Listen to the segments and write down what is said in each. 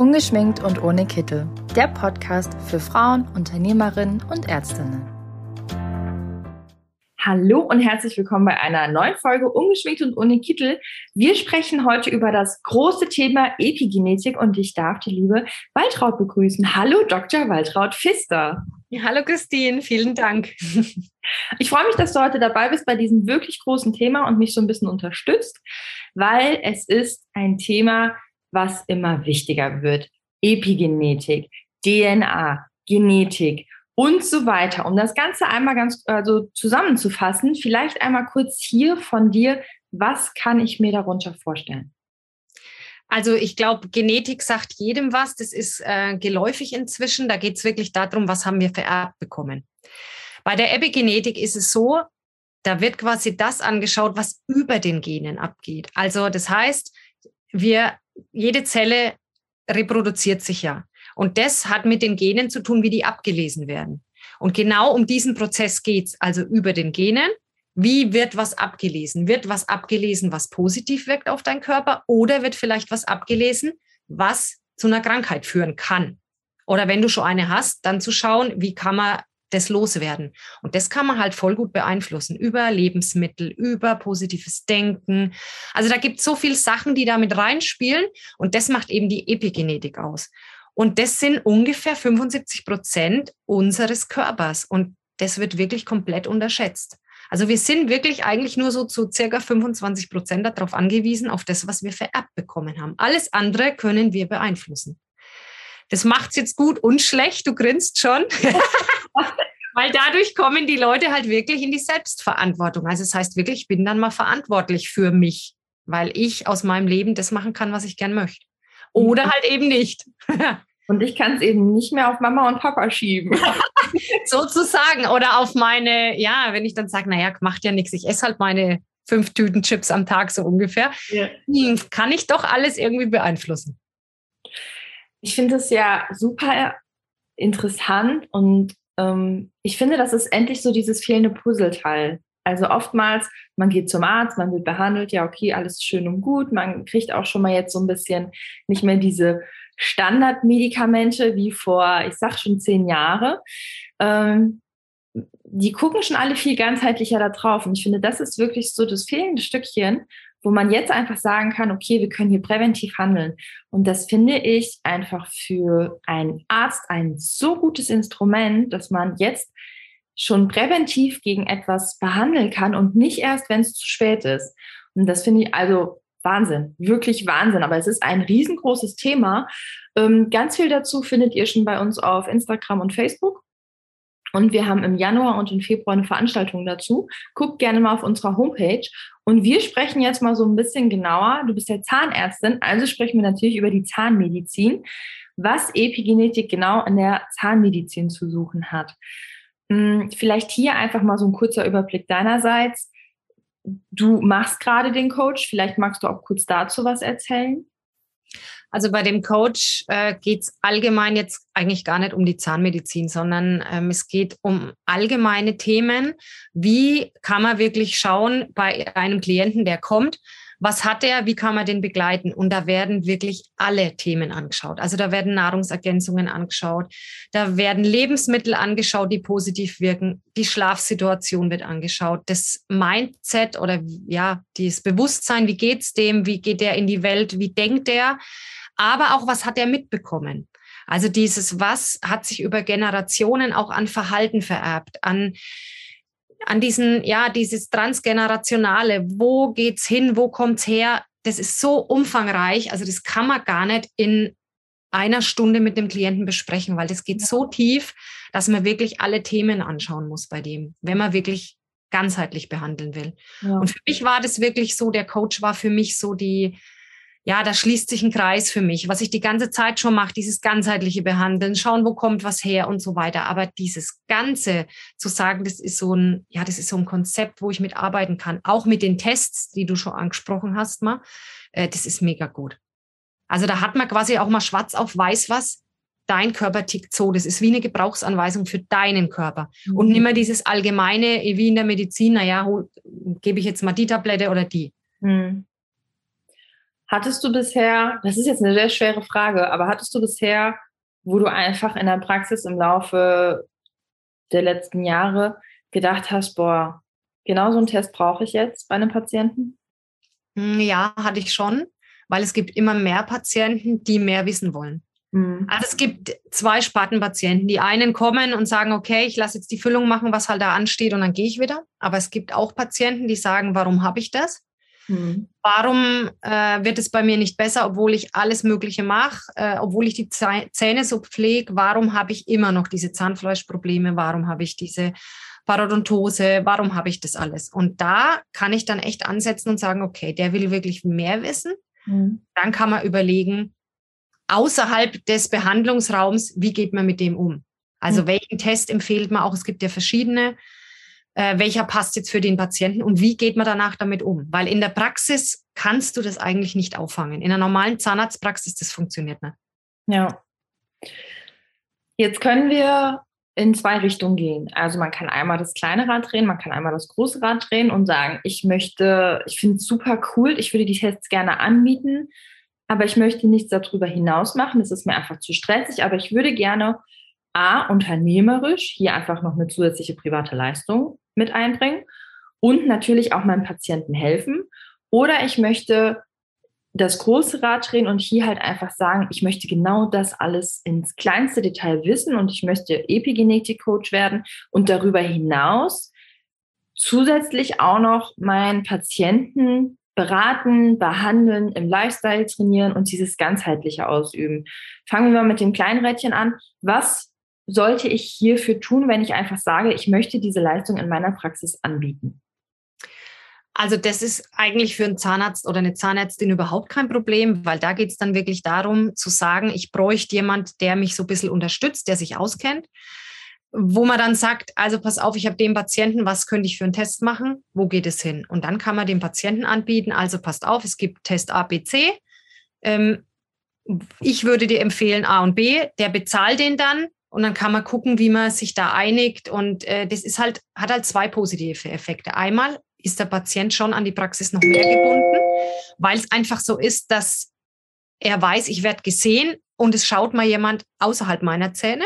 Ungeschminkt und ohne Kittel. Der Podcast für Frauen, Unternehmerinnen und Ärztinnen. Hallo und herzlich willkommen bei einer neuen Folge Ungeschminkt und ohne Kittel. Wir sprechen heute über das große Thema Epigenetik und ich darf die liebe Waltraud begrüßen. Hallo Dr. Waltraud Pfister. Ja, hallo Christine, vielen Dank. Ich freue mich, dass du heute dabei bist bei diesem wirklich großen Thema und mich so ein bisschen unterstützt, weil es ist ein Thema, was immer wichtiger wird. Epigenetik, DNA, Genetik und so weiter. Um das Ganze einmal ganz also zusammenzufassen, vielleicht einmal kurz hier von dir, was kann ich mir darunter vorstellen? Also ich glaube, Genetik sagt jedem was. Das ist äh, geläufig inzwischen. Da geht es wirklich darum, was haben wir vererbt bekommen. Bei der Epigenetik ist es so, da wird quasi das angeschaut, was über den Genen abgeht. Also das heißt, wir jede Zelle reproduziert sich ja. Und das hat mit den Genen zu tun, wie die abgelesen werden. Und genau um diesen Prozess geht's, also über den Genen. Wie wird was abgelesen? Wird was abgelesen, was positiv wirkt auf deinen Körper? Oder wird vielleicht was abgelesen, was zu einer Krankheit führen kann? Oder wenn du schon eine hast, dann zu schauen, wie kann man das loswerden. Und das kann man halt voll gut beeinflussen über Lebensmittel, über positives Denken. Also da gibt es so viele Sachen, die da mit reinspielen und das macht eben die Epigenetik aus. Und das sind ungefähr 75 Prozent unseres Körpers und das wird wirklich komplett unterschätzt. Also wir sind wirklich eigentlich nur so zu circa 25 Prozent darauf angewiesen, auf das, was wir vererbt bekommen haben. Alles andere können wir beeinflussen. Das macht's jetzt gut und schlecht. Du grinst schon. Weil dadurch kommen die Leute halt wirklich in die Selbstverantwortung. Also es das heißt wirklich, ich bin dann mal verantwortlich für mich, weil ich aus meinem Leben das machen kann, was ich gern möchte. Oder halt eben nicht. Und ich kann es eben nicht mehr auf Mama und Papa schieben. Sozusagen. Oder auf meine, ja, wenn ich dann sage, naja, macht ja nichts, ich esse halt meine fünf Tüten Chips am Tag so ungefähr, ja. Hm, kann ich doch alles irgendwie beeinflussen. Ich finde es ja super interessant und ähm, ich finde, das ist endlich so dieses fehlende Puzzleteil. Also oftmals, man geht zum Arzt, man wird behandelt, ja, okay, alles schön und gut. Man kriegt auch schon mal jetzt so ein bisschen nicht mehr diese Standardmedikamente wie vor, ich sag schon zehn Jahre. Ähm, die gucken schon alle viel ganzheitlicher da drauf. Und ich finde, das ist wirklich so das fehlende Stückchen, wo man jetzt einfach sagen kann, okay, wir können hier präventiv handeln. Und das finde ich einfach für einen Arzt ein so gutes Instrument, dass man jetzt schon präventiv gegen etwas behandeln kann und nicht erst, wenn es zu spät ist. Und das finde ich also Wahnsinn, wirklich Wahnsinn. Aber es ist ein riesengroßes Thema. Ähm, ganz viel dazu findet ihr schon bei uns auf Instagram und Facebook. Und wir haben im Januar und im Februar eine Veranstaltung dazu. Guckt gerne mal auf unserer Homepage. Und wir sprechen jetzt mal so ein bisschen genauer. Du bist ja Zahnärztin, also sprechen wir natürlich über die Zahnmedizin, was Epigenetik genau in der Zahnmedizin zu suchen hat. Hm, vielleicht hier einfach mal so ein kurzer Überblick deinerseits. Du machst gerade den Coach. Vielleicht magst du auch kurz dazu was erzählen. Also bei dem Coach äh, geht es allgemein jetzt eigentlich gar nicht um die Zahnmedizin, sondern ähm, es geht um allgemeine Themen. Wie kann man wirklich schauen bei einem Klienten, der kommt, was hat er, wie kann man den begleiten? Und da werden wirklich alle Themen angeschaut. Also da werden Nahrungsergänzungen angeschaut, da werden Lebensmittel angeschaut, die positiv wirken, die Schlafsituation wird angeschaut, das Mindset oder ja, das Bewusstsein, wie geht's dem, wie geht er in die Welt, wie denkt er, aber auch was hat er mitbekommen? Also dieses was hat sich über Generationen auch an Verhalten vererbt, an an diesen, ja, dieses Transgenerationale, wo geht's hin, wo kommt's her? Das ist so umfangreich, also das kann man gar nicht in einer Stunde mit dem Klienten besprechen, weil das geht so tief, dass man wirklich alle Themen anschauen muss bei dem, wenn man wirklich ganzheitlich behandeln will. Ja. Und für mich war das wirklich so, der Coach war für mich so die, ja, da schließt sich ein Kreis für mich, was ich die ganze Zeit schon mache, dieses ganzheitliche Behandeln, schauen, wo kommt was her und so weiter. Aber dieses Ganze zu sagen, das ist so ein, ja, das ist so ein Konzept, wo ich mitarbeiten kann, auch mit den Tests, die du schon angesprochen hast, mal, äh, das ist mega gut. Also da hat man quasi auch mal schwarz auf weiß was, dein Körper tickt so. Das ist wie eine Gebrauchsanweisung für deinen Körper. Mhm. Und nicht mehr dieses allgemeine, wie in der Medizin, naja, gebe ich jetzt mal die Tablette oder die. Mhm. Hattest du bisher, das ist jetzt eine sehr schwere Frage, aber hattest du bisher, wo du einfach in der Praxis im Laufe der letzten Jahre gedacht hast, boah, genau so einen Test brauche ich jetzt bei einem Patienten? Hm, ja, hatte ich schon, weil es gibt immer mehr Patienten, die mehr wissen wollen. Mhm. Also es gibt zwei Spartenpatienten. Die einen kommen und sagen, okay, ich lasse jetzt die Füllung machen, was halt da ansteht und dann gehe ich wieder. Aber es gibt auch Patienten, die sagen, warum habe ich das? Mhm. Warum äh, wird es bei mir nicht besser, obwohl ich alles Mögliche mache, äh, obwohl ich die Zähne so pflege? Warum habe ich immer noch diese Zahnfleischprobleme? Warum habe ich diese Parodontose? Warum habe ich das alles? Und da kann ich dann echt ansetzen und sagen, okay, der will wirklich mehr wissen. Mhm. Dann kann man überlegen, außerhalb des Behandlungsraums, wie geht man mit dem um? Also mhm. welchen Test empfiehlt man auch? Es gibt ja verschiedene. Äh, welcher passt jetzt für den Patienten und wie geht man danach damit um? Weil in der Praxis kannst du das eigentlich nicht auffangen. In einer normalen Zahnarztpraxis, das funktioniert nicht. Ja. Jetzt können wir in zwei Richtungen gehen. Also man kann einmal das kleine Rad drehen, man kann einmal das große Rad drehen und sagen, ich möchte, ich finde es super cool, ich würde die Tests gerne anbieten, aber ich möchte nichts darüber hinaus machen. Das ist mir einfach zu stressig, aber ich würde gerne A, unternehmerisch hier einfach noch eine zusätzliche private Leistung mit einbringen und natürlich auch meinem Patienten helfen. Oder ich möchte das große Rad drehen und hier halt einfach sagen, ich möchte genau das alles ins kleinste Detail wissen und ich möchte Epigenetik-Coach werden und darüber hinaus zusätzlich auch noch meinen Patienten beraten, behandeln, im Lifestyle trainieren und dieses ganzheitliche ausüben. Fangen wir mal mit dem kleinen Rädchen an. Was sollte ich hierfür tun, wenn ich einfach sage, ich möchte diese Leistung in meiner Praxis anbieten? Also das ist eigentlich für einen Zahnarzt oder eine Zahnärztin überhaupt kein Problem, weil da geht es dann wirklich darum zu sagen, ich bräuchte jemand, der mich so ein bisschen unterstützt, der sich auskennt wo man dann sagt, also pass auf, ich habe den Patienten, was könnte ich für einen Test machen? Wo geht es hin? Und dann kann man dem Patienten anbieten, also passt auf, es gibt Test A, B, C. Ähm, ich würde dir empfehlen A und B, der bezahlt den dann und dann kann man gucken, wie man sich da einigt. Und äh, das ist halt, hat halt zwei positive Effekte. Einmal ist der Patient schon an die Praxis noch mehr gebunden, weil es einfach so ist, dass er weiß, ich werde gesehen und es schaut mal jemand außerhalb meiner Zähne.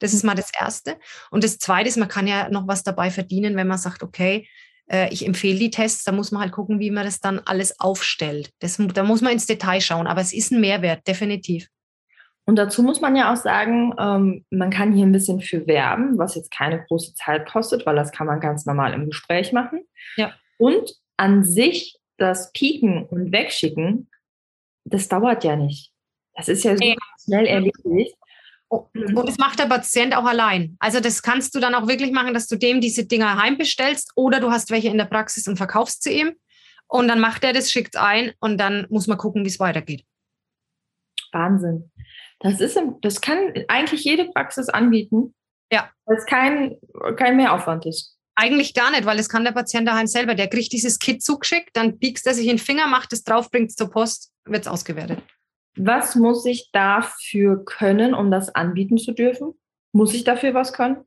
Das ist mal das Erste. Und das Zweite ist, man kann ja noch was dabei verdienen, wenn man sagt, okay, äh, ich empfehle die Tests, da muss man halt gucken, wie man das dann alles aufstellt. Das, da muss man ins Detail schauen, aber es ist ein Mehrwert, definitiv. Und dazu muss man ja auch sagen, ähm, man kann hier ein bisschen für werben, was jetzt keine große Zeit kostet, weil das kann man ganz normal im Gespräch machen. Ja. Und an sich das Pieken und Wegschicken, das dauert ja nicht. Das ist ja super schnell erledigt. Und das macht der Patient auch allein. Also das kannst du dann auch wirklich machen, dass du dem diese Dinger heimbestellst oder du hast welche in der Praxis und verkaufst sie ihm. Und dann macht er das, schickt ein und dann muss man gucken, wie es weitergeht. Wahnsinn. Das, ist, das kann eigentlich jede Praxis anbieten. Ja. Weil es kein, kein Mehraufwand ist. Eigentlich gar nicht, weil es kann der Patient daheim selber. Der kriegt dieses Kit zugeschickt, dann biegst er sich in den Finger, macht es drauf, bringt es zur Post, wird es ausgewertet. Was muss ich dafür können, um das anbieten zu dürfen? Muss ich dafür was können?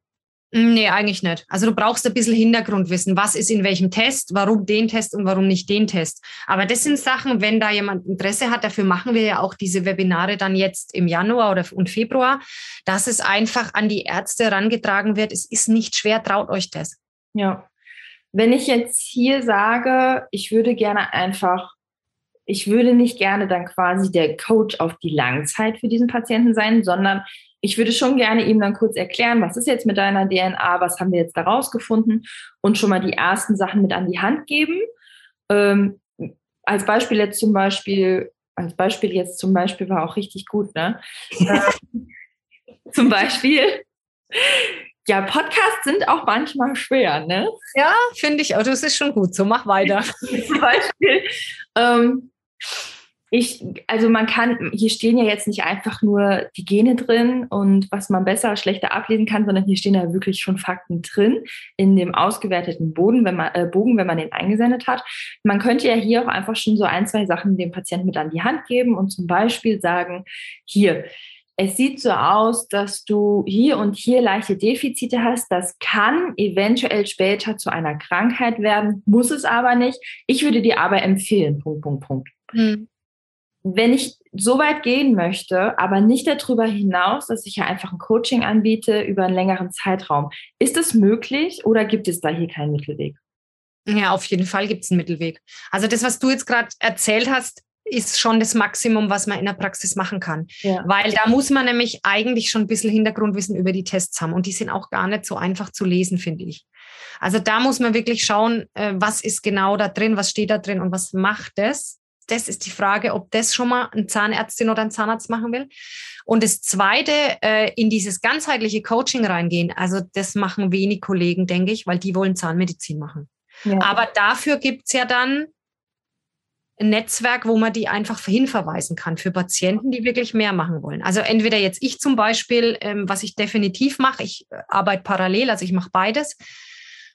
Nee, eigentlich nicht. Also du brauchst ein bisschen Hintergrundwissen. Was ist in welchem Test? Warum den Test und warum nicht den Test? Aber das sind Sachen, wenn da jemand Interesse hat, dafür machen wir ja auch diese Webinare dann jetzt im Januar oder und Februar, dass es einfach an die Ärzte herangetragen wird. Es ist nicht schwer, traut euch das. Ja. Wenn ich jetzt hier sage, ich würde gerne einfach ich würde nicht gerne dann quasi der Coach auf die Langzeit für diesen Patienten sein, sondern ich würde schon gerne ihm dann kurz erklären, was ist jetzt mit deiner DNA, was haben wir jetzt da rausgefunden und schon mal die ersten Sachen mit an die Hand geben. Ähm, als Beispiel jetzt zum Beispiel, als Beispiel jetzt zum Beispiel war auch richtig gut, ne? ähm, zum Beispiel, ja, Podcasts sind auch manchmal schwer, ne? Ja, finde ich auch. Das ist schon gut. So mach weiter. zum Beispiel, ähm, ich, also man kann, hier stehen ja jetzt nicht einfach nur die Gene drin und was man besser, schlechter ablesen kann, sondern hier stehen ja wirklich schon Fakten drin in dem ausgewerteten Boden, wenn man, äh, Bogen, wenn man den eingesendet hat. Man könnte ja hier auch einfach schon so ein, zwei Sachen dem Patienten mit an die Hand geben und zum Beispiel sagen, hier, es sieht so aus, dass du hier und hier leichte Defizite hast. Das kann eventuell später zu einer Krankheit werden, muss es aber nicht. Ich würde dir aber empfehlen, Punkt, Punkt, Punkt. Mhm. Wenn ich so weit gehen möchte, aber nicht darüber hinaus, dass ich ja einfach ein Coaching anbiete über einen längeren Zeitraum, ist es möglich oder gibt es da hier keinen Mittelweg? Ja, auf jeden Fall gibt es einen Mittelweg. Also das, was du jetzt gerade erzählt hast, ist schon das Maximum, was man in der Praxis machen kann. Ja. Weil da muss man nämlich eigentlich schon ein bisschen Hintergrundwissen über die Tests haben. Und die sind auch gar nicht so einfach zu lesen, finde ich. Also da muss man wirklich schauen, äh, was ist genau da drin, was steht da drin und was macht es. Das ist die Frage, ob das schon mal eine Zahnärztin oder ein Zahnarzt machen will. Und das Zweite, äh, in dieses ganzheitliche Coaching reingehen, also das machen wenig Kollegen, denke ich, weil die wollen Zahnmedizin machen. Ja. Aber dafür gibt es ja dann ein Netzwerk, wo man die einfach hinverweisen kann für Patienten, die wirklich mehr machen wollen. Also entweder jetzt ich zum Beispiel, ähm, was ich definitiv mache, ich äh, arbeite parallel, also ich mache beides.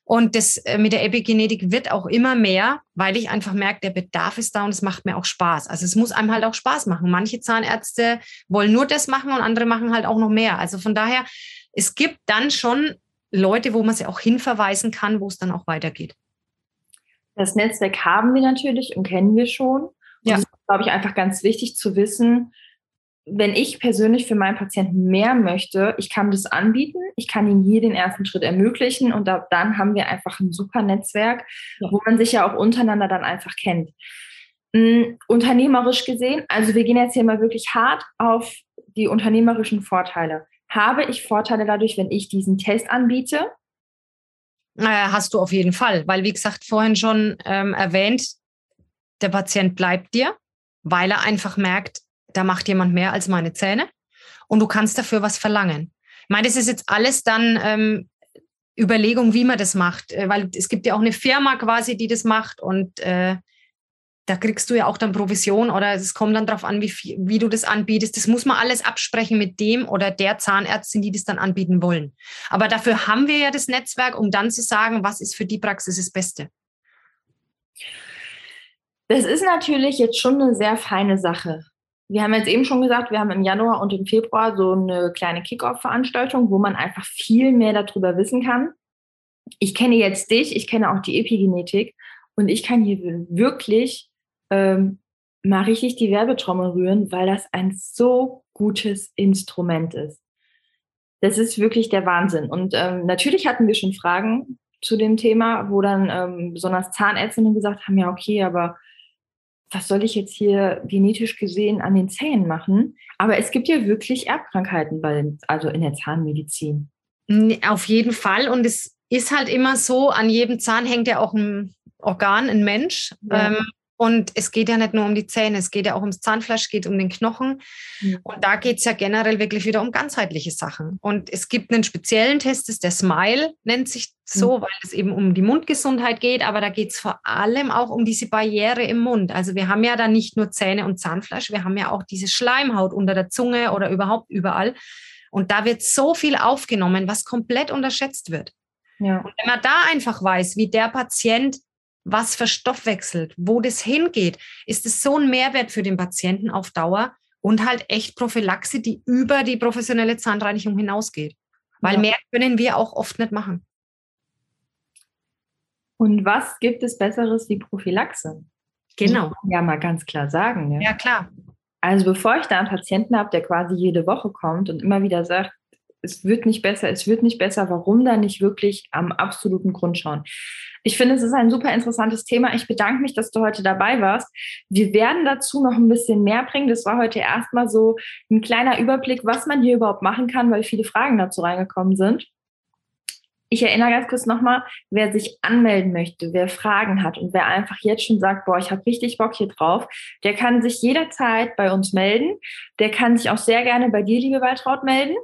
Und das äh, mit der Epigenetik wird auch immer mehr, weil ich einfach merke, der Bedarf ist da und es macht mir auch Spaß. Also es muss einem halt auch Spaß machen. Manche Zahnärzte wollen nur das machen und andere machen halt auch noch mehr. Also von daher, es gibt dann schon Leute, wo man sie auch hinverweisen kann, wo es dann auch weitergeht. Das Netzwerk haben wir natürlich und kennen wir schon. Und ja. das ist, glaube ich, einfach ganz wichtig zu wissen, wenn ich persönlich für meinen Patienten mehr möchte, ich kann das anbieten, ich kann ihm hier den ersten Schritt ermöglichen und da, dann haben wir einfach ein super Netzwerk, ja. wo man sich ja auch untereinander dann einfach kennt. Mhm, unternehmerisch gesehen, also wir gehen jetzt hier mal wirklich hart auf die unternehmerischen Vorteile. Habe ich Vorteile dadurch, wenn ich diesen Test anbiete? Hast du auf jeden Fall, weil wie gesagt, vorhin schon ähm, erwähnt, der Patient bleibt dir, weil er einfach merkt, da macht jemand mehr als meine Zähne und du kannst dafür was verlangen. Ich meine, das ist jetzt alles dann ähm, Überlegung, wie man das macht, äh, weil es gibt ja auch eine Firma quasi, die das macht und äh, da kriegst du ja auch dann Provision oder es kommt dann darauf an, wie, wie du das anbietest. Das muss man alles absprechen mit dem oder der Zahnärztin, die das dann anbieten wollen. Aber dafür haben wir ja das Netzwerk, um dann zu sagen, was ist für die Praxis das Beste. Das ist natürlich jetzt schon eine sehr feine Sache. Wir haben jetzt eben schon gesagt, wir haben im Januar und im Februar so eine kleine Kickoff-Veranstaltung, wo man einfach viel mehr darüber wissen kann. Ich kenne jetzt dich, ich kenne auch die Epigenetik und ich kann hier wirklich ähm, mal richtig die Werbetrommel rühren, weil das ein so gutes Instrument ist. Das ist wirklich der Wahnsinn. Und ähm, natürlich hatten wir schon Fragen zu dem Thema, wo dann ähm, besonders Zahnärztinnen gesagt haben, ja, okay, aber was soll ich jetzt hier genetisch gesehen an den Zähnen machen? Aber es gibt ja wirklich Erbkrankheiten bei, also in der Zahnmedizin. Auf jeden Fall. Und es ist halt immer so, an jedem Zahn hängt ja auch ein Organ, ein Mensch. Ja. Ähm, und es geht ja nicht nur um die Zähne, es geht ja auch ums Zahnfleisch, geht um den Knochen. Mhm. Und da geht es ja generell wirklich wieder um ganzheitliche Sachen. Und es gibt einen speziellen Test, das ist der Smile, nennt sich so, mhm. weil es eben um die Mundgesundheit geht. Aber da geht es vor allem auch um diese Barriere im Mund. Also wir haben ja da nicht nur Zähne und Zahnfleisch, wir haben ja auch diese Schleimhaut unter der Zunge oder überhaupt überall. Und da wird so viel aufgenommen, was komplett unterschätzt wird. Ja. Und wenn man da einfach weiß, wie der Patient was verstoffwechselt, wo das hingeht, ist es so ein Mehrwert für den Patienten auf Dauer und halt echt Prophylaxe, die über die professionelle Zahnreinigung hinausgeht. Weil ja. mehr können wir auch oft nicht machen. Und was gibt es Besseres wie Prophylaxe? Genau. Ja, mal ganz klar sagen. Ja, ja klar. Also bevor ich da einen Patienten habe, der quasi jede Woche kommt und immer wieder sagt, es wird nicht besser, es wird nicht besser, warum da nicht wirklich am absoluten Grund schauen? Ich finde, es ist ein super interessantes Thema. Ich bedanke mich, dass du heute dabei warst. Wir werden dazu noch ein bisschen mehr bringen. Das war heute erstmal so ein kleiner Überblick, was man hier überhaupt machen kann, weil viele Fragen dazu reingekommen sind. Ich erinnere ganz kurz nochmal, wer sich anmelden möchte, wer Fragen hat und wer einfach jetzt schon sagt, boah, ich habe richtig Bock hier drauf, der kann sich jederzeit bei uns melden. Der kann sich auch sehr gerne bei dir, liebe Waltraud, melden.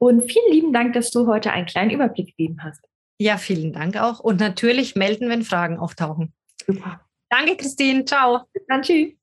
Und vielen lieben Dank, dass du heute einen kleinen Überblick gegeben hast. Ja, vielen Dank auch. Und natürlich melden, wenn Fragen auftauchen. Super. Danke, Christine. Ciao. Bis dann. Tschüss.